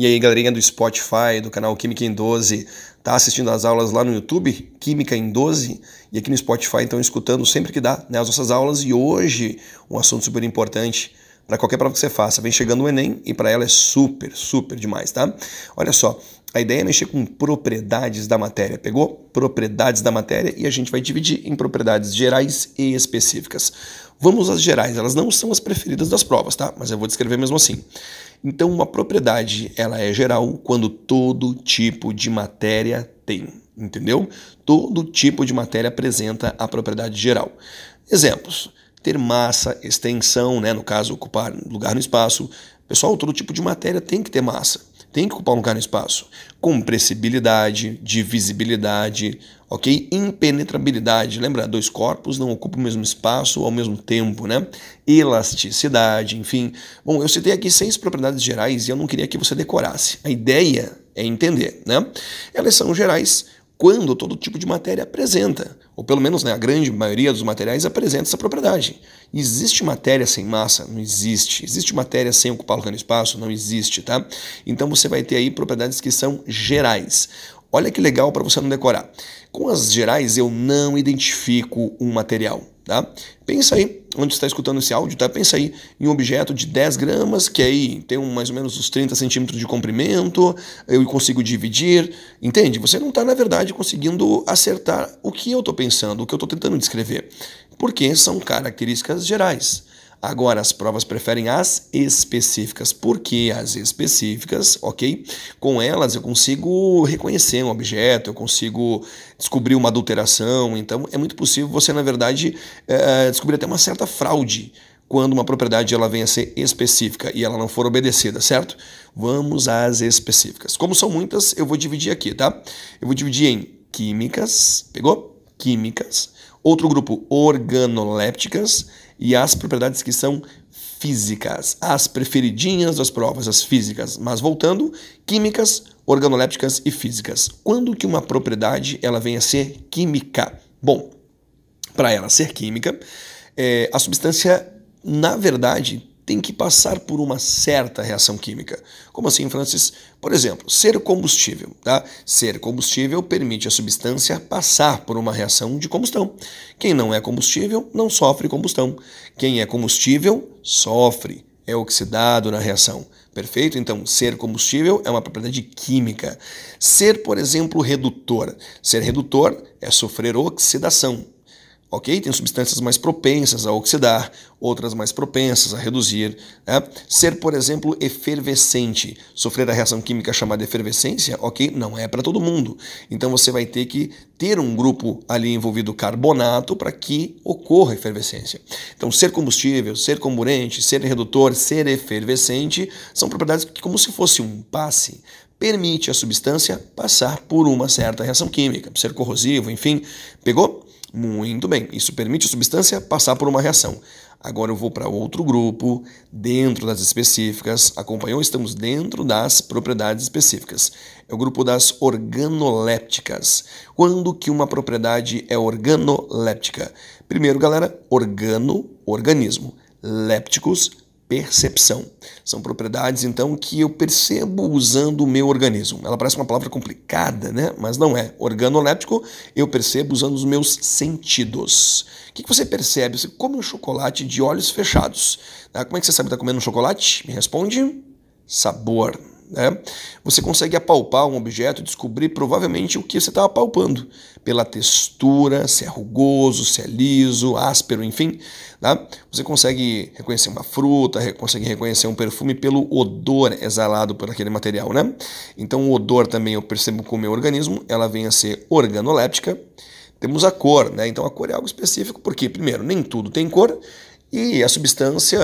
E aí, galerinha do Spotify, do canal Química em 12, tá assistindo as aulas lá no YouTube, Química em 12, e aqui no Spotify estão escutando sempre que dá né, as nossas aulas. E hoje, um assunto super importante para qualquer prova que você faça. Vem chegando o Enem e para ela é super, super demais, tá? Olha só, a ideia é mexer com propriedades da matéria. Pegou? Propriedades da matéria e a gente vai dividir em propriedades gerais e específicas. Vamos às gerais, elas não são as preferidas das provas, tá? Mas eu vou descrever mesmo assim. Então, uma propriedade, ela é geral quando todo tipo de matéria tem, entendeu? Todo tipo de matéria apresenta a propriedade geral. Exemplos: ter massa, extensão, né, no caso, ocupar lugar no espaço. Pessoal, todo tipo de matéria tem que ter massa, tem que ocupar um lugar no espaço. Compressibilidade, divisibilidade, ok? Impenetrabilidade. Lembra, dois corpos não ocupam o mesmo espaço ao mesmo tempo, né? Elasticidade, enfim. Bom, eu citei aqui seis propriedades gerais e eu não queria que você decorasse. A ideia é entender, né? Elas são gerais quando todo tipo de matéria apresenta, ou pelo menos né, a grande maioria dos materiais apresenta essa propriedade. Existe matéria sem massa? Não existe. Existe matéria sem ocupar no espaço? Não existe, tá? Então você vai ter aí propriedades que são gerais. Olha que legal para você não decorar. Com as gerais eu não identifico um material. Tá? Pensa aí, onde está escutando esse áudio, tá? Pensa aí em um objeto de 10 gramas, que aí tem um, mais ou menos uns 30 centímetros de comprimento, eu consigo dividir, entende? Você não está, na verdade, conseguindo acertar o que eu estou pensando, o que eu estou tentando descrever, porque são características gerais. Agora, as provas preferem as específicas. Por que as específicas? Ok? Com elas eu consigo reconhecer um objeto, eu consigo descobrir uma adulteração. Então, é muito possível você, na verdade, é, descobrir até uma certa fraude quando uma propriedade ela venha a ser específica e ela não for obedecida, certo? Vamos às específicas. Como são muitas, eu vou dividir aqui, tá? Eu vou dividir em químicas, pegou? Químicas. Outro grupo, organolépticas e as propriedades que são físicas, as preferidinhas das provas, as físicas. Mas voltando, químicas, organolépticas e físicas. Quando que uma propriedade ela vem a ser química? Bom, para ela ser química, é, a substância, na verdade, tem que passar por uma certa reação química. Como assim, Francis? Por exemplo, ser combustível. Tá? Ser combustível permite a substância passar por uma reação de combustão. Quem não é combustível não sofre combustão. Quem é combustível sofre, é oxidado na reação. Perfeito? Então, ser combustível é uma propriedade química. Ser, por exemplo, redutor. Ser redutor é sofrer oxidação ok? Tem substâncias mais propensas a oxidar, outras mais propensas a reduzir. Né? Ser, por exemplo, efervescente, sofrer a reação química chamada efervescência, ok? Não é para todo mundo. Então você vai ter que ter um grupo ali envolvido carbonato para que ocorra efervescência. Então, ser combustível, ser comburente, ser redutor, ser efervescente são propriedades que, como se fosse um passe, permite a substância passar por uma certa reação química, ser corrosivo, enfim. Pegou? Muito bem, isso permite a substância passar por uma reação. Agora eu vou para outro grupo, dentro das específicas. Acompanhou? Estamos dentro das propriedades específicas. É o grupo das organolépticas. Quando que uma propriedade é organoléptica? Primeiro, galera, organo, organismo. Lépticos, percepção. São propriedades, então, que eu percebo usando o meu organismo. Ela parece uma palavra complicada, né? Mas não é. Organoléptico, eu percebo usando os meus sentidos. O que você percebe? Você come um chocolate de olhos fechados. Né? Como é que você sabe que está comendo um chocolate? Me responde. Sabor. Né? Você consegue apalpar um objeto e descobrir provavelmente o que você está apalpando, pela textura, se é rugoso, se é liso, áspero, enfim. Tá? Você consegue reconhecer uma fruta, consegue reconhecer um perfume pelo odor exalado por aquele material. Né? Então, o odor também eu percebo com o meu organismo, ela vem a ser organoléptica. Temos a cor, né? então a cor é algo específico, porque, primeiro, nem tudo tem cor, e a substância,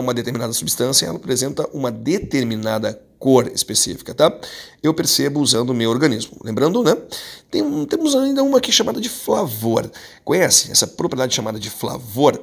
uma determinada substância, ela apresenta uma determinada cor específica, tá? Eu percebo usando o meu organismo. Lembrando, né? Tem, temos ainda uma aqui chamada de flavor. Conhece essa propriedade chamada de flavor?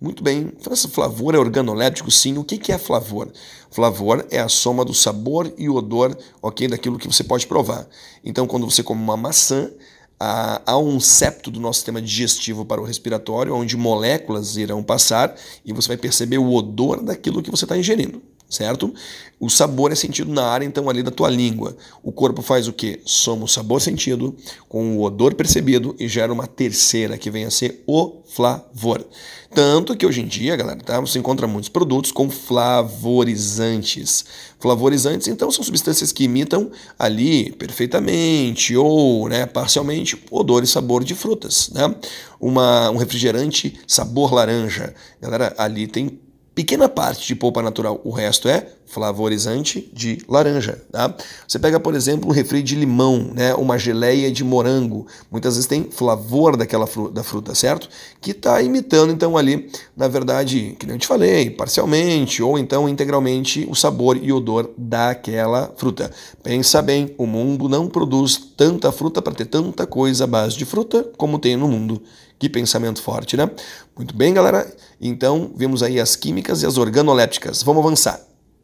Muito bem, esse flavor é organoléptico, sim. O que é flavor? Flavor é a soma do sabor e odor, ok, daquilo que você pode provar. Então, quando você come uma maçã, há um septo do nosso sistema digestivo para o respiratório, onde moléculas irão passar e você vai perceber o odor daquilo que você está ingerindo certo? O sabor é sentido na área, então, ali da tua língua. O corpo faz o quê? Soma o sabor sentido com o odor percebido e gera uma terceira, que vem a ser o flavor. Tanto que hoje em dia, galera, tá? você encontra muitos produtos com flavorizantes. Flavorizantes, então, são substâncias que imitam ali perfeitamente ou né, parcialmente odor e sabor de frutas. Né? Uma, um refrigerante sabor laranja. Galera, ali tem pequena parte de polpa natural, o resto é flavorizante de laranja. Tá? Você pega, por exemplo, um refri de limão, né? uma geleia de morango, muitas vezes tem flavor daquela fruta, da fruta, certo? Que está imitando, então, ali, na verdade, que nem eu te falei, parcialmente ou então integralmente o sabor e odor daquela fruta. Pensa bem, o mundo não produz tanta fruta para ter tanta coisa à base de fruta como tem no mundo. Pensamento forte, né? Muito bem, galera. Então, vimos aí as químicas e as organolépticas. Vamos avançar.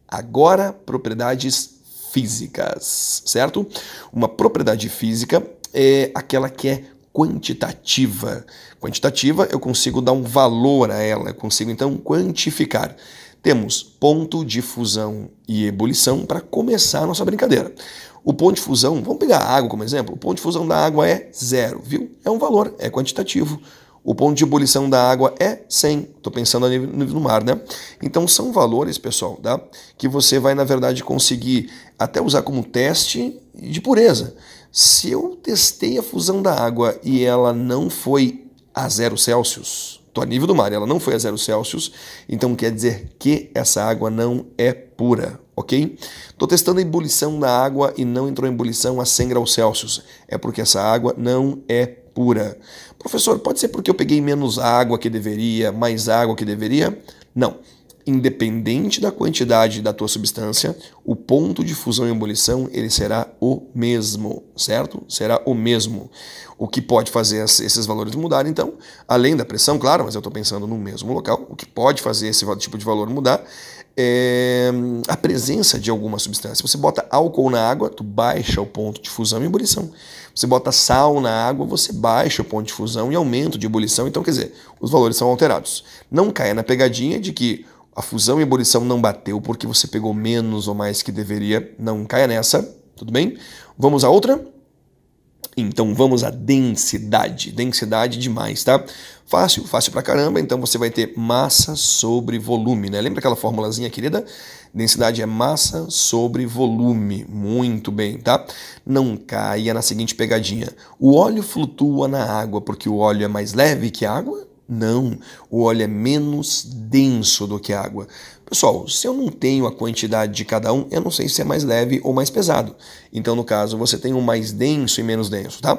Agora, propriedades físicas, certo? Uma propriedade física é aquela que é quantitativa. Quantitativa, eu consigo dar um valor a ela, eu consigo então quantificar. Temos ponto de fusão e ebulição para começar a nossa brincadeira. O ponto de fusão, vamos pegar a água como exemplo, o ponto de fusão da água é zero, viu? É um valor, é quantitativo. O ponto de ebulição da água é 100. Estou pensando no nível do mar, né? Então são valores, pessoal, tá? que você vai, na verdade, conseguir até usar como teste de pureza. Se eu testei a fusão da água e ela não foi a zero Celsius, estou a nível do mar, ela não foi a zero Celsius, então quer dizer que essa água não é pura, ok? Estou testando a ebulição da água e não entrou em ebulição a 100 graus Celsius. É porque essa água não é pura. Professor, pode ser porque eu peguei menos água que deveria, mais água que deveria? Não. Independente da quantidade da tua substância, o ponto de fusão e ebulição ele será o mesmo, certo? Será o mesmo. O que pode fazer esses valores mudarem, então, além da pressão, claro, mas eu estou pensando no mesmo local, o que pode fazer esse tipo de valor mudar é a presença de alguma substância. Você bota álcool na água, tu baixa o ponto de fusão e ebulição. Você bota sal na água, você baixa o ponto de fusão e aumento de ebulição. Então, quer dizer, os valores são alterados. Não caia na pegadinha de que a fusão e ebulição não bateu porque você pegou menos ou mais que deveria. Não caia nessa, tudo bem? Vamos a outra? Então vamos à densidade. Densidade demais, tá? Fácil, fácil pra caramba. Então você vai ter massa sobre volume, né? Lembra aquela formulazinha querida? Densidade é massa sobre volume. Muito bem, tá? Não caia na seguinte pegadinha. O óleo flutua na água porque o óleo é mais leve que a água? Não, o óleo é menos denso do que a água. Pessoal, se eu não tenho a quantidade de cada um, eu não sei se é mais leve ou mais pesado. Então, no caso, você tem um mais denso e menos denso, tá?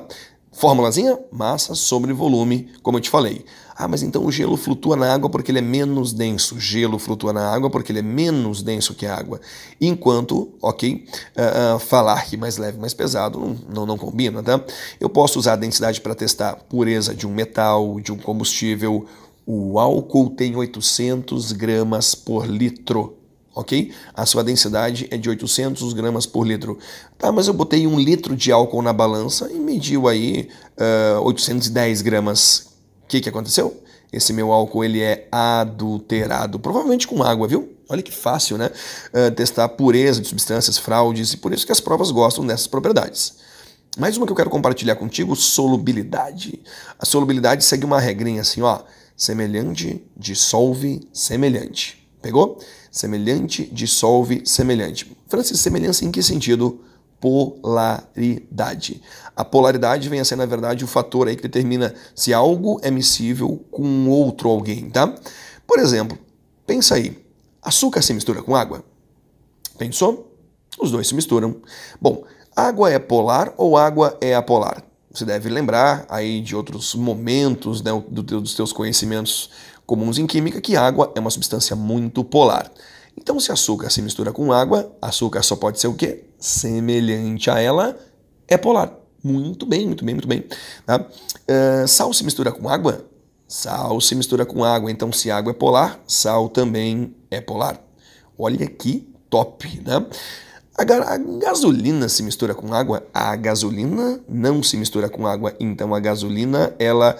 Fórmulazinha? Massa sobre volume, como eu te falei. Ah, mas então o gelo flutua na água porque ele é menos denso. Gelo flutua na água porque ele é menos denso que a água. Enquanto, ok, uh, uh, falar que mais leve, mais pesado não, não, não combina, tá? Eu posso usar a densidade para testar pureza de um metal, de um combustível. O álcool tem 800 gramas por litro ok? A sua densidade é de 800 gramas por litro. Tá, mas eu botei um litro de álcool na balança e mediu aí uh, ah, 810 gramas. O que, que aconteceu? Esse meu álcool ele é adulterado, provavelmente com água, viu? Olha que fácil, né? Uh, testar pureza de substâncias, fraudes, e por isso que as provas gostam dessas propriedades. Mais uma que eu quero compartilhar contigo, solubilidade. A solubilidade segue uma regrinha assim, ó. Semelhante dissolve semelhante. Pegou? Semelhante dissolve semelhante. Francis, semelhança em que sentido? Polaridade. A polaridade vem a ser, na verdade, o fator aí que determina se algo é miscível com outro alguém, tá? Por exemplo, pensa aí, açúcar se mistura com água? Pensou? Os dois se misturam. Bom, água é polar ou água é apolar? Você deve lembrar aí de outros momentos né, dos teus conhecimentos comuns em química que água é uma substância muito polar. Então, se açúcar se mistura com água, açúcar só pode ser o quê? Semelhante a ela, é polar. Muito bem, muito bem, muito bem. Tá? Uh, sal se mistura com água? Sal se mistura com água. Então, se água é polar, sal também é polar. Olha que top, né? A, a gasolina se mistura com água? A gasolina não se mistura com água. Então, a gasolina ela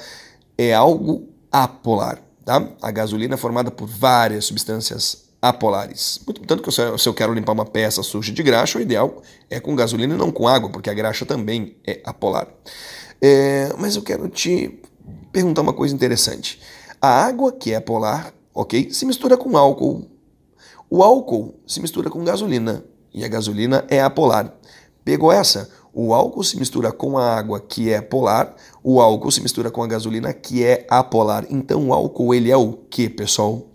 é algo apolar. Tá? A gasolina é formada por várias substâncias apolares. Tanto que se eu quero limpar uma peça suja de graxa, o ideal é com gasolina e não com água, porque a graxa também é apolar. É, mas eu quero te perguntar uma coisa interessante. A água, que é polar, ok, se mistura com álcool. O álcool se mistura com gasolina e a gasolina é apolar. Pegou essa? O álcool se mistura com a água, que é polar, o álcool se mistura com a gasolina, que é apolar. Então o álcool ele é o que, pessoal?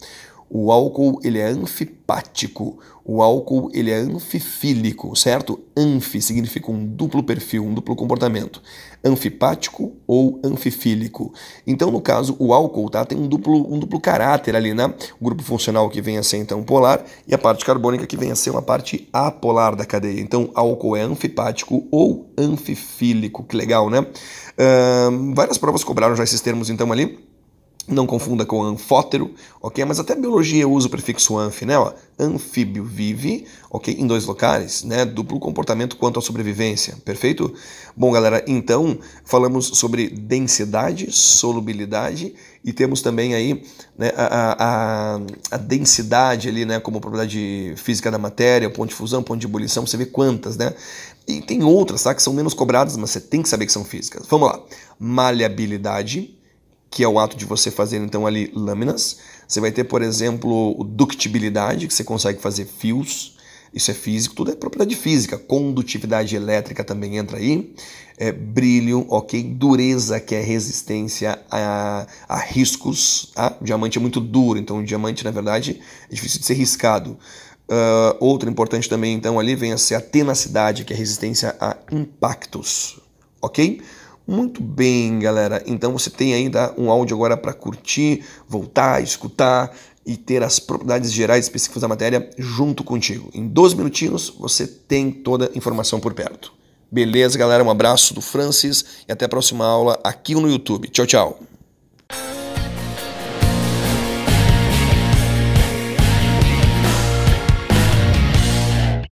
O álcool ele é anfipático, o álcool ele é anfifílico, certo? Anfi significa um duplo perfil, um duplo comportamento. Anfipático ou anfifílico. Então, no caso, o álcool tá, tem um duplo, um duplo caráter ali, né? O grupo funcional que vem a ser então polar e a parte carbônica que vem a ser uma parte apolar da cadeia. Então, álcool é anfipático ou anfifílico. Que legal, né? Uh, várias provas cobraram já esses termos então ali. Não confunda com anfótero, ok? Mas até biologia usa o prefixo anf, né? Ó, anfíbio vive, ok? Em dois locais, né? Duplo comportamento quanto à sobrevivência, perfeito? Bom, galera, então falamos sobre densidade, solubilidade e temos também aí né, a, a, a, densidade ali, né? Como propriedade física da matéria, ponto de fusão, ponto de ebulição, você vê quantas, né? E tem outras, tá? Que são menos cobradas, mas você tem que saber que são físicas. Vamos lá. Maleabilidade que é o ato de você fazer então ali lâminas. Você vai ter, por exemplo, ductibilidade, que você consegue fazer fios. Isso é físico, tudo é propriedade física. Condutividade elétrica também entra aí. É, brilho, ok. Dureza, que é resistência a, a riscos. Tá? O diamante é muito duro, então o diamante, na verdade, é difícil de ser riscado. Uh, outra importante também, então, ali vem a ser a tenacidade, que é resistência a impactos, ok? Muito bem, galera. Então você tem ainda um áudio agora para curtir, voltar, escutar e ter as propriedades gerais específicas da matéria junto contigo. Em 12 minutinhos você tem toda a informação por perto. Beleza, galera? Um abraço do Francis e até a próxima aula aqui no YouTube. Tchau, tchau.